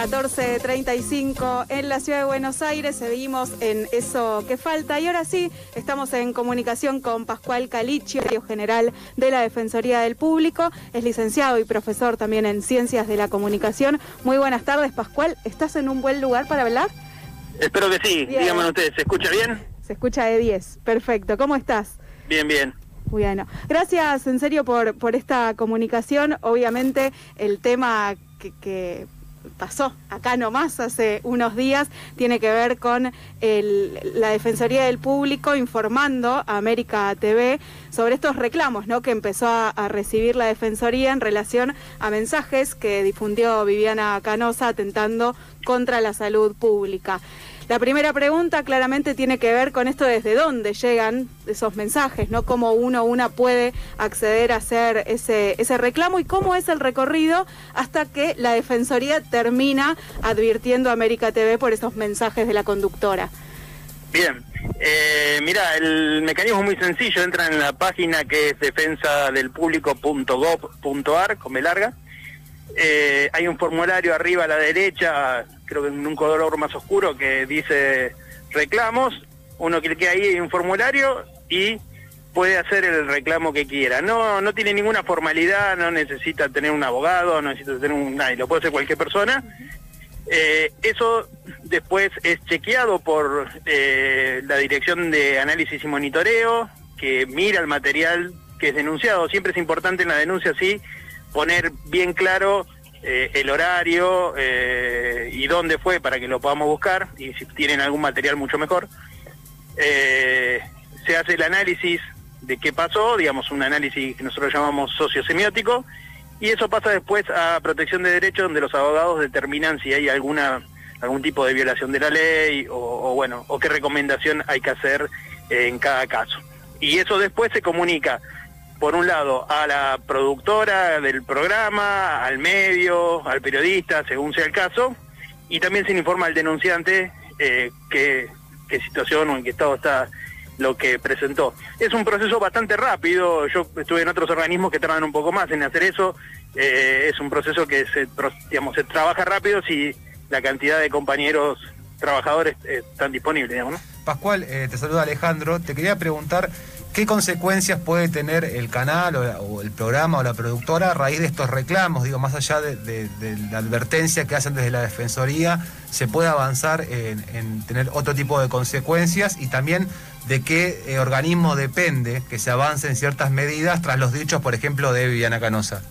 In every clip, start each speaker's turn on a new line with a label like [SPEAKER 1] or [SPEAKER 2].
[SPEAKER 1] 14.35 en la ciudad de Buenos Aires. Seguimos en eso que falta. Y ahora sí, estamos en comunicación con Pascual Calicio, general de la Defensoría del Público. Es licenciado y profesor también en Ciencias de la Comunicación. Muy buenas tardes, Pascual. ¿Estás en un buen lugar para hablar?
[SPEAKER 2] Espero que sí. Díganme ustedes, ¿se escucha bien?
[SPEAKER 1] Se escucha de 10. Perfecto. ¿Cómo estás?
[SPEAKER 2] Bien, bien.
[SPEAKER 1] Bueno, gracias en serio por, por esta comunicación. Obviamente el tema que pasó acá nomás hace unos días, tiene que ver con la Defensoría del Público informando a América TV sobre estos reclamos ¿no? que empezó a, recibir la Defensoría en relación a mensajes que difundió Viviana Canosa atentando contra la salud pública. La primera pregunta claramente tiene que ver con esto desde dónde llegan esos mensajes, ¿no? Cómo uno una puede acceder a hacer ese, ese reclamo y cómo es el recorrido hasta que la Defensoría termina advirtiendo a América TV por esos mensajes de la conductora.
[SPEAKER 2] Bien, eh, mira, el mecanismo es muy sencillo, entra en la página que es defensadelpublico.gov.ar, con B larga. Eh, hay un formulario arriba a la derecha creo que en un color más oscuro que dice reclamos, uno clique ahí un formulario y puede hacer el reclamo que quiera. No, no tiene ninguna formalidad, no necesita tener un abogado, no necesita tener un nadie, lo puede hacer cualquier persona. Eh, eso después es chequeado por eh, la Dirección de Análisis y Monitoreo, que mira el material que es denunciado. Siempre es importante en la denuncia, sí, poner bien claro eh, el horario eh, y dónde fue para que lo podamos buscar y si tienen algún material mucho mejor. Eh, se hace el análisis de qué pasó, digamos un análisis que nosotros llamamos sociosemiótico y eso pasa después a protección de derechos donde los abogados determinan si hay alguna algún tipo de violación de la ley o, o bueno o qué recomendación hay que hacer en cada caso. Y eso después se comunica por un lado, a la productora del programa, al medio, al periodista, según sea el caso, y también se informa al denunciante eh, qué, situación o en qué estado está lo que presentó. Es un proceso bastante rápido, yo estuve en otros organismos que tardan un poco más en hacer eso, eh, es un proceso que se, digamos, se trabaja rápido si la cantidad de compañeros trabajadores están disponibles.
[SPEAKER 3] Pascual, eh, te saluda Alejandro, te quería preguntar ¿Qué consecuencias puede tener el canal o, el programa o la productora a raíz de estos reclamos? Digo, más allá de, la advertencia que hacen desde la Defensoría, ¿se puede avanzar en, tener otro tipo de consecuencias? Y también de qué eh, organismo depende que se avance en ciertas medidas tras los dichos, por ejemplo, de Viviana Canosa.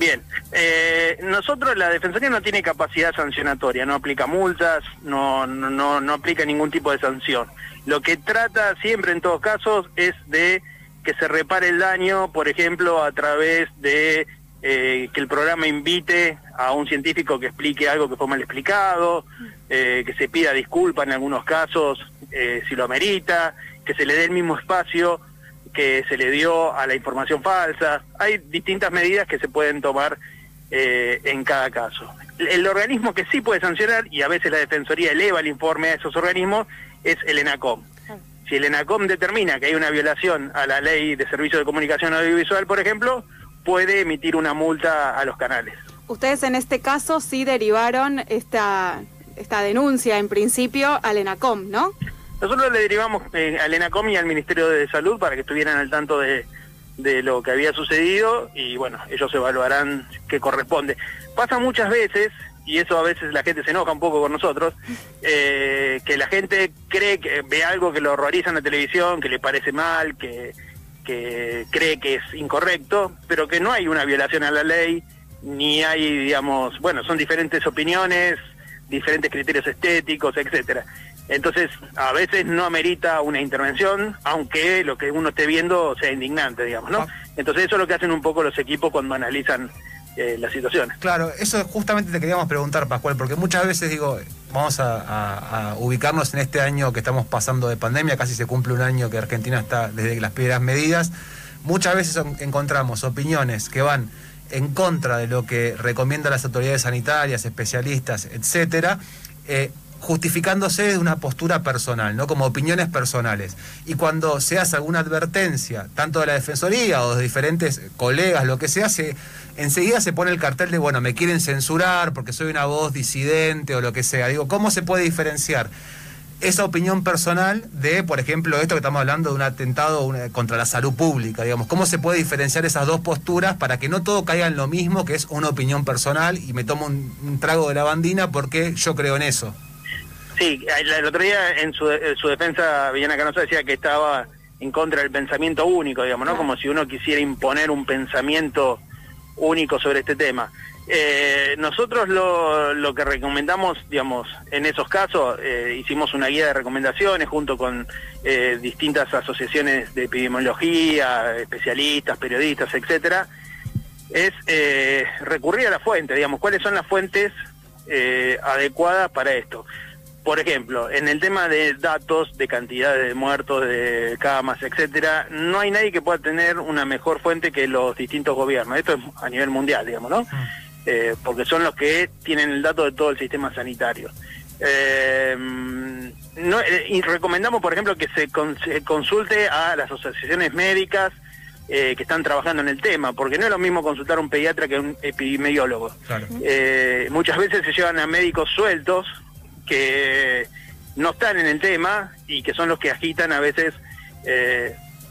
[SPEAKER 2] Bien, eh, nosotros la Defensoría no tiene capacidad sancionatoria, no aplica multas, no, no, no aplica ningún tipo de sanción. Lo que trata siempre en todos casos es de que se repare el daño, por ejemplo, a través de eh, que el programa invite a un científico que explique algo que fue mal explicado, eh, que se pida disculpa en algunos casos eh, si lo amerita, que se le dé el mismo espacio que se le dio a la información falsa. Hay distintas medidas que se pueden tomar en cada caso. El organismo que sí puede sancionar, y a veces la Defensoría eleva el informe a esos organismos, es el ENACOM. Ah. Si el ENACOM determina que hay una violación a la ley de servicio de comunicación audiovisual, por ejemplo, puede emitir una multa a los canales.
[SPEAKER 1] Ustedes en este caso sí derivaron esta, esta denuncia en principio al ENACOM, ¿no?
[SPEAKER 2] Nosotros le derivamos eh, al ENACOM y al Ministerio de Salud para que estuvieran al tanto de, de lo que había sucedido y bueno, ellos evaluarán qué corresponde. Pasa muchas veces y eso a veces la gente se enoja un poco con nosotros, eh, que la gente cree que ve algo que lo horroriza en la televisión, que le parece mal, que, que cree que es incorrecto, pero que no hay una violación a la ley, ni hay, digamos, bueno, son diferentes opiniones, diferentes criterios estéticos, etcétera. Entonces, a veces no amerita una intervención, aunque lo que uno esté viendo sea indignante, digamos, ¿no? Entonces eso es lo que hacen un poco los equipos cuando analizan eh, las situaciones.
[SPEAKER 3] Claro, eso justamente te queríamos preguntar, Pascual, porque muchas veces digo, vamos a, ubicarnos en este año que estamos pasando de pandemia, casi se cumple un año que Argentina está desde las primeras medidas, muchas veces encontramos opiniones que van en contra de lo que recomiendan las autoridades sanitarias, especialistas, etcétera, eh, justificándose de una postura personal, ¿no? Como opiniones personales. Y cuando se hace alguna advertencia, tanto de la Defensoría o de diferentes colegas, lo que se hace, enseguida se pone el cartel de, bueno, me quieren censurar porque soy una voz disidente o lo que sea. Digo, ¿cómo se puede diferenciar? esa opinión personal de, por ejemplo, esto que estamos hablando de un atentado contra la salud pública, digamos, cómo se puede diferenciar esas dos posturas para que no todo caiga en lo mismo, que es una opinión personal y me tomo un, trago de la bandina porque yo creo en eso.
[SPEAKER 2] Sí, el, otro día en su, defensa Villana Canosa decía que estaba en contra del pensamiento único, digamos, ¿no? Como si uno quisiera imponer un pensamiento único sobre este tema. Eh, nosotros lo, que recomendamos, digamos, en esos casos, eh, hicimos una guía de recomendaciones junto con eh, distintas asociaciones de epidemiología, especialistas, periodistas, etcétera, es recurrir a la fuente, digamos, cuáles son las fuentes adecuadas para esto. Por ejemplo, en el tema de datos, de cantidades de muertos, de camas, etcétera, no hay nadie que pueda tener una mejor fuente que los distintos gobiernos. Esto es a nivel mundial, digamos, ¿no? Mm. Eh, porque son los que tienen el dato de todo el sistema sanitario. Eh, eh, y recomendamos, por ejemplo, que se, consulte a las asociaciones médicas que están trabajando en el tema, porque no es lo mismo consultar a un pediatra que a un epidemiólogo. muchas veces se llevan a médicos sueltos que no están en el tema y que son los que agitan a veces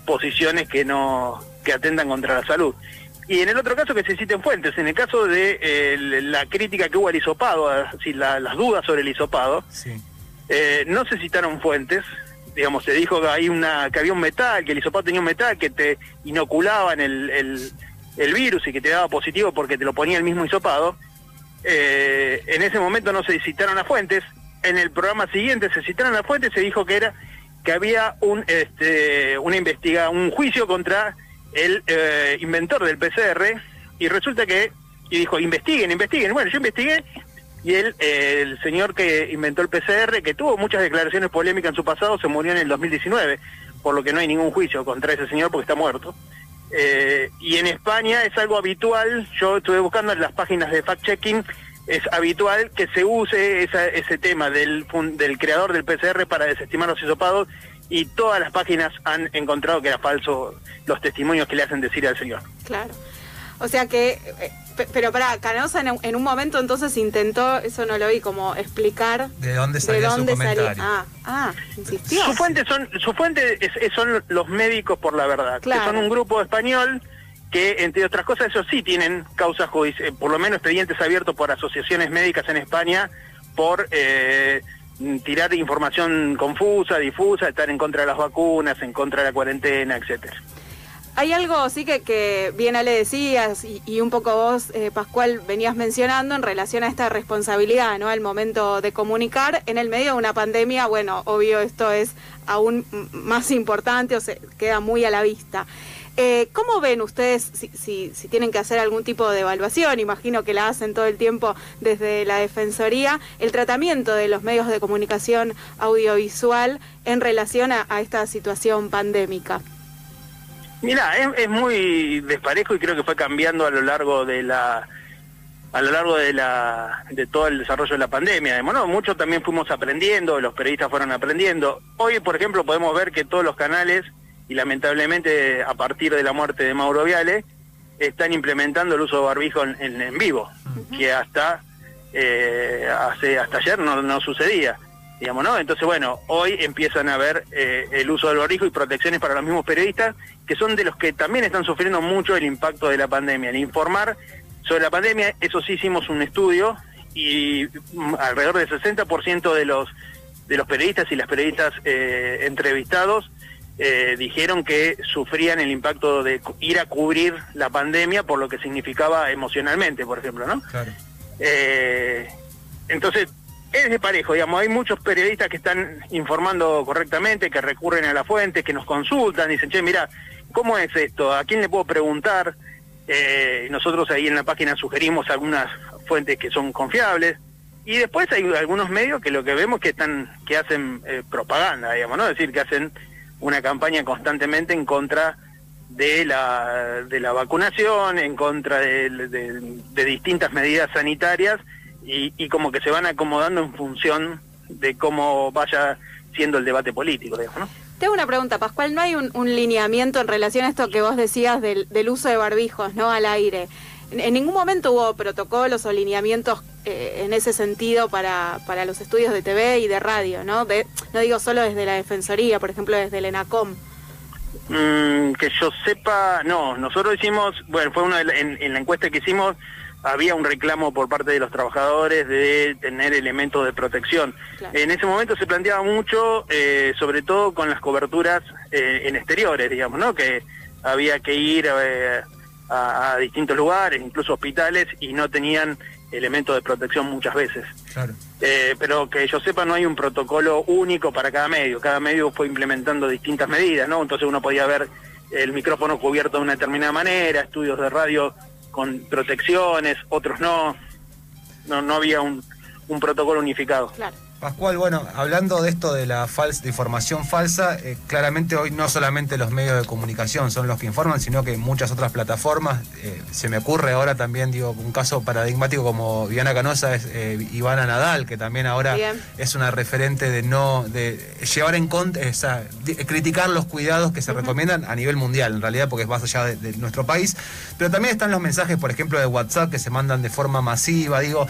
[SPEAKER 2] posiciones que no que atentan contra la salud. Y en el otro caso que se citen fuentes, en el caso de la crítica que hubo al hisopado, así, las dudas sobre el hisopado, eh, no se citaron fuentes, digamos, se dijo que, hay una, que había un metal, que el hisopado tenía un metal que te inoculaban el, el, virus y que te daba positivo porque te lo ponía el mismo hisopado. Eh, en ese momento no se citaron las fuentes, en el programa siguiente se citaron las fuentes, se dijo que era que había un este una investiga un juicio contra el eh, inventor del PCR y resulta que, y dijo, investiguen, investiguen. Bueno, yo investigué y él, el señor que inventó el PCR, que tuvo muchas declaraciones polémicas en su pasado, se murió en el 2019, por lo que no hay ningún juicio contra ese señor porque está muerto. Eh, y en España es algo habitual, yo estuve buscando en las páginas de fact-checking, es habitual que se use ese tema del, del creador del PCR para desestimar los hisopados y todas las páginas han encontrado que era falso los testimonios que le hacen decir al señor.
[SPEAKER 1] Claro. O sea que, eh, pero para Canosa en, un momento entonces intentó, eso no lo vi, como explicar
[SPEAKER 3] de dónde salía su comentario.
[SPEAKER 1] Ah, ah, insistió.
[SPEAKER 2] Su fuente son, su fuente son los médicos por la verdad, que son un grupo español que entre otras cosas eso sí tienen causas judiciales, por lo menos expedientes abiertos por asociaciones médicas en España por eh, tirar información confusa, difusa, estar en contra de las vacunas, en contra de la cuarentena, etcétera.
[SPEAKER 1] Hay algo sí que, que bien le decías y, un poco vos, eh, Pascual, venías mencionando en relación a esta responsabilidad, ¿no? Al momento de comunicar en el medio de una pandemia, bueno, obvio esto es aún más importante o se queda muy a la vista. Eh, ¿Cómo ven ustedes si, tienen que hacer algún tipo de evaluación? Imagino que la hacen todo el tiempo desde la Defensoría, el tratamiento de los medios de comunicación audiovisual en relación a, esta situación pandémica.
[SPEAKER 2] Mira, es, muy desparejo y creo que fue cambiando a lo largo de la a lo largo de la de todo el desarrollo de la pandemia. Bueno, mucho también fuimos aprendiendo, los periodistas fueron aprendiendo. Hoy, por ejemplo, podemos ver que todos los canales y lamentablemente a partir de la muerte de Mauro Viale están implementando el uso de barbijo en, vivo, que hasta eh, hace hasta ayer no, sucedía, digamos, ¿no? Entonces, bueno, hoy empiezan a ver eh, el uso del barbijo y protecciones para los mismos periodistas, que son de los que también están sufriendo mucho el impacto de la pandemia. En informar sobre la pandemia, eso sí hicimos un estudio y alrededor del 60% de los de los periodistas y las periodistas eh, entrevistados eh, dijeron que sufrían el impacto de ir a cubrir la pandemia por lo que significaba emocionalmente, por ejemplo, ¿no? Claro. Eh, entonces, es de parejo, digamos, hay muchos periodistas que están informando correctamente, que recurren a la fuente, que nos consultan, dicen, che, mira, ¿cómo es esto? ¿A quién le puedo preguntar? Eh, nosotros ahí en la página sugerimos algunas fuentes que son confiables. Y después hay algunos medios que lo que vemos que están que hacen eh, propaganda, digamos, ¿no? Es decir, que hacen una campaña constantemente en contra de la, de la vacunación, en contra de, de, distintas medidas sanitarias y, y, como que se van acomodando en función de cómo vaya siendo el debate político, digamos, ¿no?
[SPEAKER 1] Tengo una pregunta, Pascual. ¿No hay un, lineamiento en relación a esto que vos decías del, uso de barbijos no al aire? En, ningún momento hubo protocolos o lineamientos eh, en ese sentido para, para los estudios de TV y de radio, ¿no? no digo solo desde la Defensoría, por ejemplo, desde el ENACOM.
[SPEAKER 2] Mm, que yo sepa, no. Nosotros hicimos, bueno, fue una en la encuesta que hicimos, había un reclamo por parte de los trabajadores de tener elementos de protección. En ese momento se planteaba mucho, eh, sobre todo con las coberturas eh, en exteriores, digamos, ¿no? Que había que ir eh, a, distintos lugares, incluso hospitales, y no tenían elementos de protección muchas veces. pero que yo sepa, no hay un protocolo único para cada medio. Cada medio fue implementando distintas medidas, ¿no? Entonces uno podía ver el micrófono cubierto de una determinada manera, estudios de radio con protecciones, otros no. No, no había un, un protocolo unificado.
[SPEAKER 1] Claro.
[SPEAKER 3] Pascual, bueno, hablando de esto de la falsa, de información falsa, eh, claramente hoy no solamente los medios de comunicación son los que informan, sino que muchas otras plataformas. Eh, se me ocurre ahora también, digo, un caso paradigmático como Viana Canosa es eh, Ivana Nadal, que también ahora es una referente de no, de llevar en contra, criticar los cuidados que se recomiendan a nivel mundial, en realidad, porque es más allá de, de nuestro país. Pero también están los mensajes, por ejemplo, de WhatsApp que se mandan de forma masiva, digo,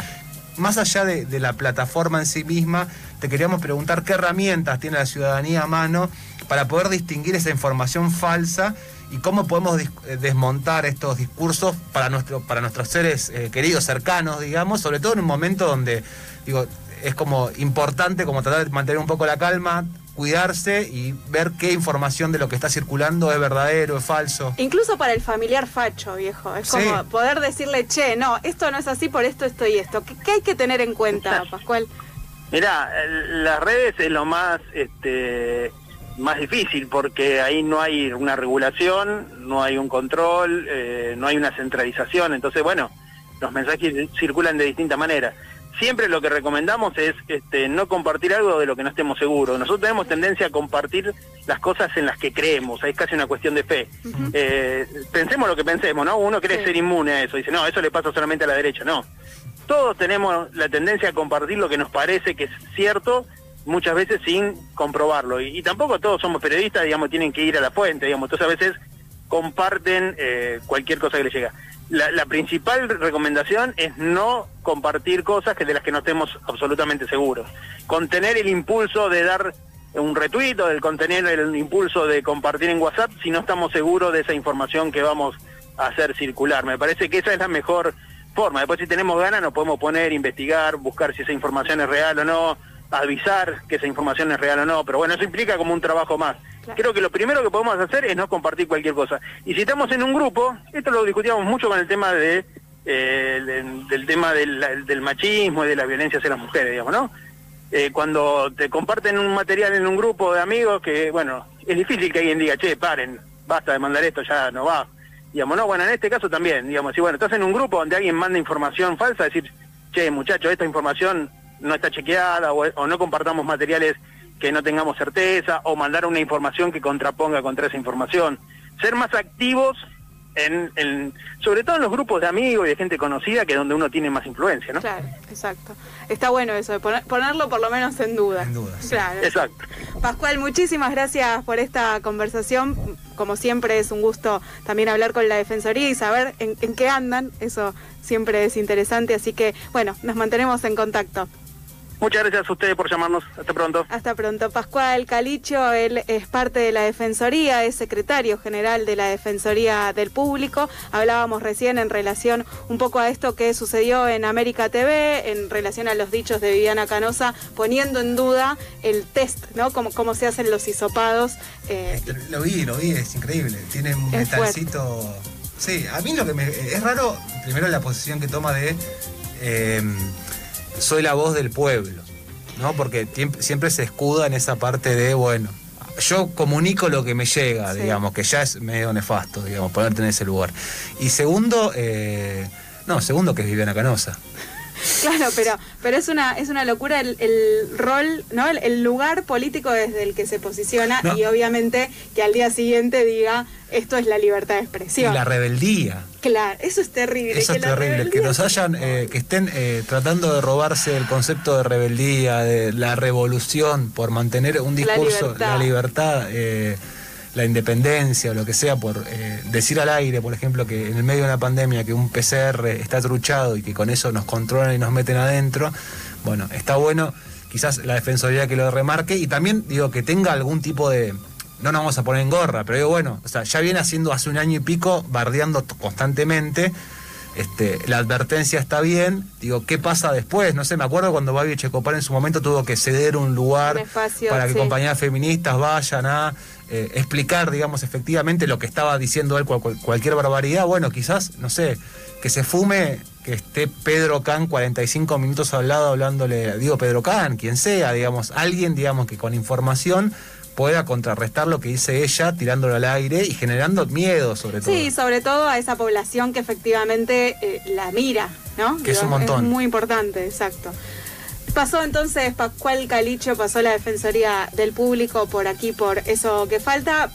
[SPEAKER 3] más allá de, la plataforma en sí misma, te queríamos preguntar qué herramientas tiene la ciudadanía a mano para poder distinguir esa información falsa y cómo podemos eh, desmontar estos discursos para, nuestro, para nuestros seres eh, queridos, cercanos, digamos, sobre todo en un momento donde, digo, es como importante como tratar de mantener un poco la calma, cuidarse y ver qué información de lo que está circulando es verdadero, es falso.
[SPEAKER 1] Incluso para el familiar facho, viejo. Es como poder decirle, che, no, esto no es así por esto, esto y esto. ¿Qué, hay que tener en cuenta, Pascual?
[SPEAKER 2] Mirá, las redes es lo más, este, más difícil porque ahí no hay una regulación, no hay un control, eh, no hay una centralización. Entonces, bueno, los mensajes circulan de distinta manera siempre lo que recomendamos es este, no compartir algo de lo que no estemos seguros. Nosotros tenemos tendencia a compartir las cosas en las que creemos, es casi una cuestión de fe. Eh, pensemos lo que pensemos, ¿no? Uno quiere ser inmune a eso, dice, no, eso le pasa solamente a la derecha, no. Todos tenemos la tendencia a compartir lo que nos parece que es cierto, muchas veces sin comprobarlo. Y, tampoco todos somos periodistas, digamos, tienen que ir a la fuente, digamos, entonces a veces comparten eh, cualquier cosa que les llega la, principal recomendación es no compartir cosas que de las que no estemos absolutamente seguros. Contener el impulso de dar un retuito, del contener el impulso de compartir en WhatsApp si no estamos seguros de esa información que vamos a hacer circular. Me parece que esa es la mejor forma. Después si tenemos ganas nos podemos poner, investigar, buscar si esa información es real o no, avisar que esa información es real o no, pero bueno, eso implica como un trabajo más. Creo que lo primero que podemos hacer es no compartir cualquier cosa. Y si estamos en un grupo, esto lo discutíamos mucho con el tema de eh, del, tema del, machismo y de la violencia hacia las mujeres, digamos, ¿no? Eh, cuando te comparten un material en un grupo de amigos que, bueno, es difícil que alguien diga, che, paren, basta de mandar esto, ya no va. Digamos, no, bueno, en este caso también, digamos, si bueno, estás en un grupo donde alguien manda información falsa, decir, che, muchacho, esta información no está chequeada o no compartamos materiales que no tengamos certeza o mandar una información que contraponga contra esa información. Ser más activos en, sobre todo en los grupos de amigos y de gente conocida, que es donde uno tiene más influencia, ¿no?
[SPEAKER 1] Claro, exacto. Está bueno eso, de ponerlo por lo menos en duda.
[SPEAKER 3] En duda,
[SPEAKER 1] Claro.
[SPEAKER 2] Exacto.
[SPEAKER 1] Pascual, muchísimas gracias por esta conversación. Como siempre es un gusto también hablar con la Defensoría y saber en qué andan. Eso siempre es interesante, así que bueno, nos mantenemos en contacto.
[SPEAKER 2] Muchas gracias a ustedes por llamarnos. Hasta pronto.
[SPEAKER 1] Hasta pronto. Pascual Calicho, él es parte de la Defensoría, es secretario general de la Defensoría del Público. Hablábamos recién en relación un poco a esto que sucedió en América TV, en relación a los dichos de Viviana Canosa, poniendo en duda el test, ¿no? Cómo, cómo se hacen los hisopados.
[SPEAKER 3] Eh, lo vi, lo vi, es increíble. Tiene un metalcito. Sí, a mí lo que me. Es raro, primero la posición que toma de. Eh, soy la voz del pueblo, ¿no? Porque siempre se escuda en esa parte de, bueno, yo comunico lo que me llega,
[SPEAKER 1] Sí.
[SPEAKER 3] digamos, que ya es medio nefasto, digamos, ponerte en ese lugar. Y segundo, eh, no, segundo que es Viviana Canosa.
[SPEAKER 1] Claro, pero, pero es una, es una locura el, el rol, ¿no? El, el lugar político desde el que se posiciona
[SPEAKER 3] No.
[SPEAKER 1] y obviamente que al día siguiente diga esto es la libertad de
[SPEAKER 3] Y
[SPEAKER 1] expresión.
[SPEAKER 3] la rebeldía.
[SPEAKER 1] Claro, eso es terrible.
[SPEAKER 3] Eso es
[SPEAKER 1] la
[SPEAKER 3] terrible, que nos hayan, eh, que estén eh, tratando de robarse el concepto de rebeldía, de la revolución, por mantener un
[SPEAKER 1] La
[SPEAKER 3] discurso,
[SPEAKER 1] libertad.
[SPEAKER 3] la libertad, eh, la independencia o lo que sea, por eh, decir al aire, por ejemplo, que en el medio de una pandemia que un PCR está truchado y que con eso nos controlan y nos meten adentro, bueno, está bueno quizás la defensoría que lo remarque y también digo que tenga algún tipo de no nos vamos a poner en gorra, pero digo, bueno, o sea, ya viene haciendo hace un año y pico, bardeando constantemente. Este, la advertencia está bien, digo, ¿qué pasa después? No sé, me acuerdo cuando Babi Checopar en su momento tuvo que ceder un lugar
[SPEAKER 1] Un espacio,
[SPEAKER 3] para que
[SPEAKER 1] sí.
[SPEAKER 3] compañías feministas vayan a eh, explicar, digamos, efectivamente lo que estaba diciendo él, cual- cual- cualquier barbaridad. Bueno, quizás, no sé, que se fume, que esté Pedro Can 45 minutos al lado hablándole, digo, Pedro Can, quien sea, digamos, alguien, digamos, que con información pueda contrarrestar lo que dice ella, tirándolo al aire y generando miedo, sobre todo.
[SPEAKER 1] Sí, sobre todo a esa población que efectivamente eh, la mira, ¿no?
[SPEAKER 3] Que es un montón.
[SPEAKER 1] muy importante, exacto. Pasó entonces Pascual Calicho, pasó la Defensoría del Público por aquí, por eso que falta.